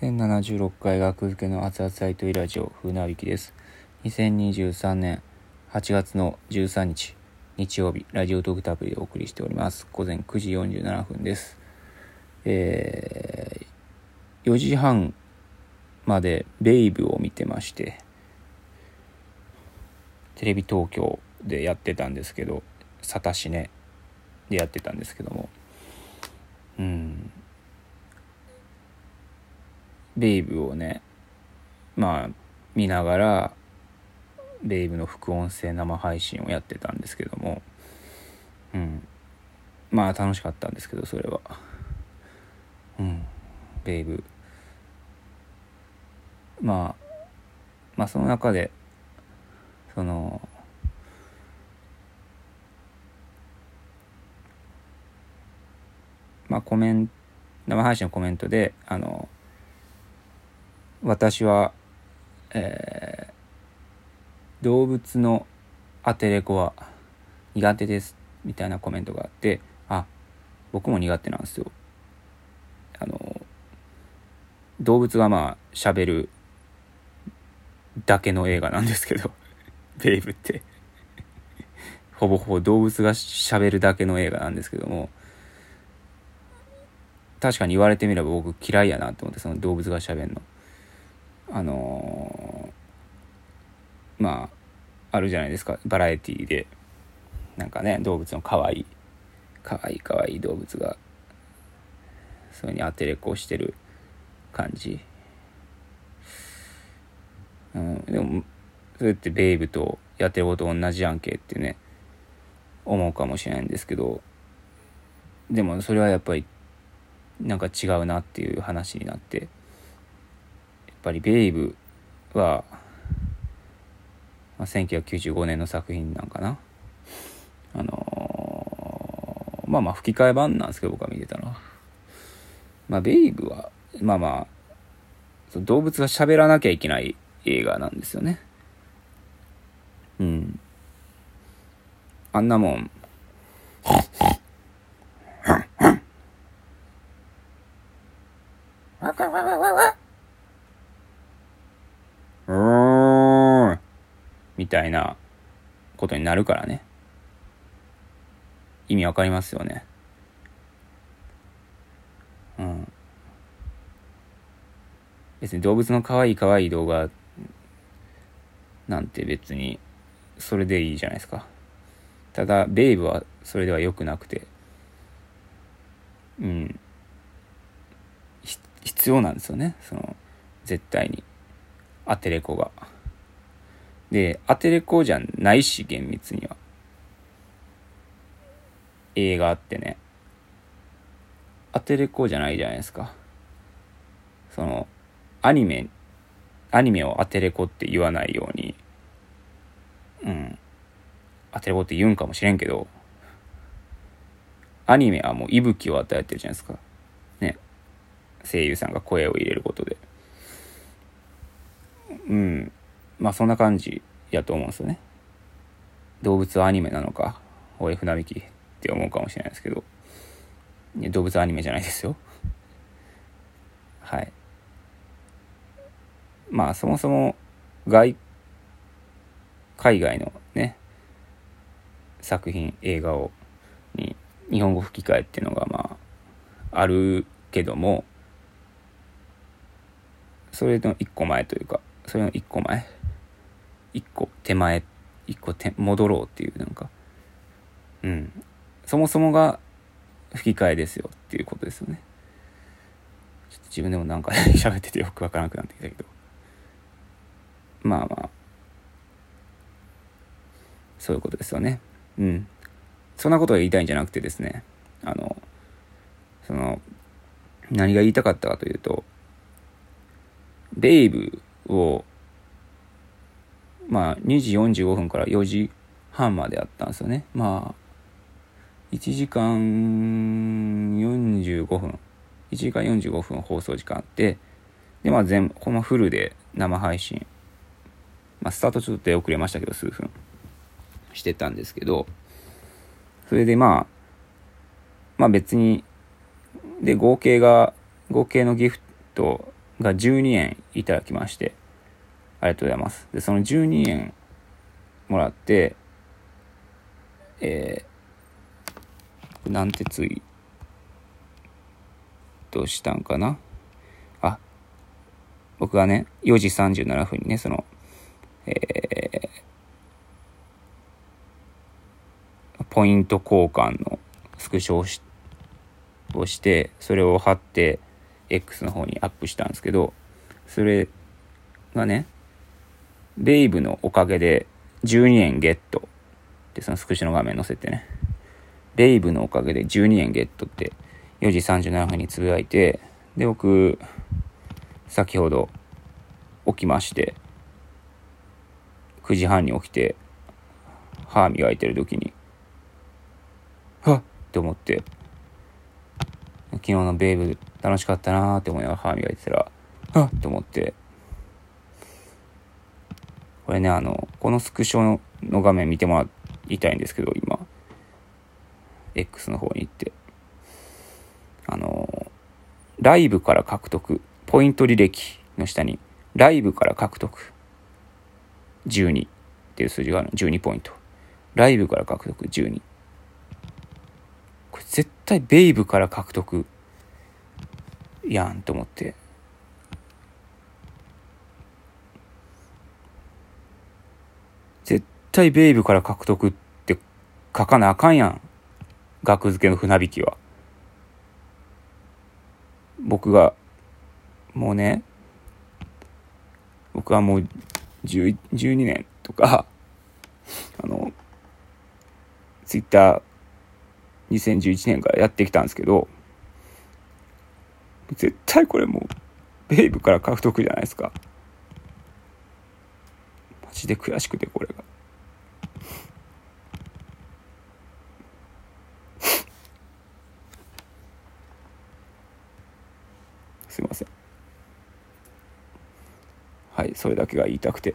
1076回学付けの熱々サイトイラジオ風なびきです。2023年8月の13日日曜日ラジオトークタブリでお送りしております。午前9時47分です。えー、4時半までベイブを見てましてテレビ東京でやってたんですけどサタシネでやってたんですけどもうんベイブをねまあ見ながらベイブの副音声生配信をやってたんですけどもうん。まあ楽しかったんですけどそれは。うん。ベイブ。まあまあその中でそのまあコメント生配信のコメントであの私は、えー動物のアテレコは苦手ですみたいなコメントがあってあ僕も苦手なんですよ。あの動物がまあ喋るだけの映画なんですけど ベイブって。ほぼほぼ動物が喋るだけの映画なんですけども確かに言われてみれば僕嫌いやなと思ってその動物が喋るの。あのーまああるじゃないですか。バラエティーで。なんかね動物の可愛い可愛い可愛い動物がそれにアテレコしてる感じ。うんでもそれってベイブとやってること同じやんけってね思うかもしれないんですけど。でもそれはやっぱりなんか違うなっていう話になって。ぱりベイブは、まあ、1995年の作品なんかな。あのーまあまあ吹き替え版なんですけど僕が見てたのは。まあベイブはまあまあそ動物が喋らなきゃいけない映画なんですよね。うん。あんなもん。う ーんみたいなことになるからね。意味わかりますよね。うん。別に動物の可愛い可愛い動画なんて別にそれでいいじゃないですか。ただベイブはそれでは良くなくて。うん。必要なんですよね。その絶対に。アテレコが。でアテレコじゃないし厳密には。映画ってね。アテレコじゃないじゃないですか。そのアニメアニメをアテレコって言わないように。うん。アテレコって言うんかもしれんけど。アニメはもう息吹を与えてるじゃないですか。ね。声優さんが声を入れることで。うん。まあそんな感じやと思うんですよね。動物はアニメなのかおい船引きって思うかもしれないですけど。動物はアニメじゃないですよ。はい。まあそもそも外海外のね作品映画をに日本語吹き替えっていうのがまああるけどもそれの一個前というかそれの一個前一個手前一個手戻ろうっていうなんか。うん。そもそもが吹き替えですよっていうことですよね。ちょっと自分でもなんか 喋っててよくわからなくなってきたけど。まあまあ。そういうことですよね。うん。そんなことが言いたいんじゃなくてですね。あのその何が言いたかったかというとベイブをまあ2時45分から4時半まであったんですよね。まあ1時間45分。1時間45分放送時間あってでまあ全このフルで生配信。まあスタートちょっと出遅れましたけど数分。してたんですけど。それでまあまあ別にで合計が合計のギフトが12円いただきまして。ありがとうございます。でその12円もらってえー、なんてツイートしたんかな？あ僕がね4時37分にねそのえー、ポイント交換のスクショをしをしてそれを貼って X の方にアップしたんですけどそれがねベイブのおかげで12円ゲットってそのスクショの画面載せてね。ベイブのおかげで12円ゲットって4時37分につぶやいてで僕先ほど起きまして9時半に起きて歯磨いてる時にはっ！って思って昨日のベイブ楽しかったなーって思いながら歯磨いてたらはっ！って思ってこれねあのこのスクショの画面見てもらいたいんですけど今。X の方に行って。あのライブから獲得。ポイント履歴の下にライブから獲得。12っていう数字がある12ポイント。ライブから獲得。12これ絶対ベイブから獲得。やんと思って絶対ベイブから獲得って書かなあかんやん。額付けの船引きは。僕がもうね僕はもう12年とか あのツイッター2011年からやってきたんですけど絶対これもうベイブから獲得じゃないですか。マジで悔しくてこれが。すいません。はいそれだけが言いたくて。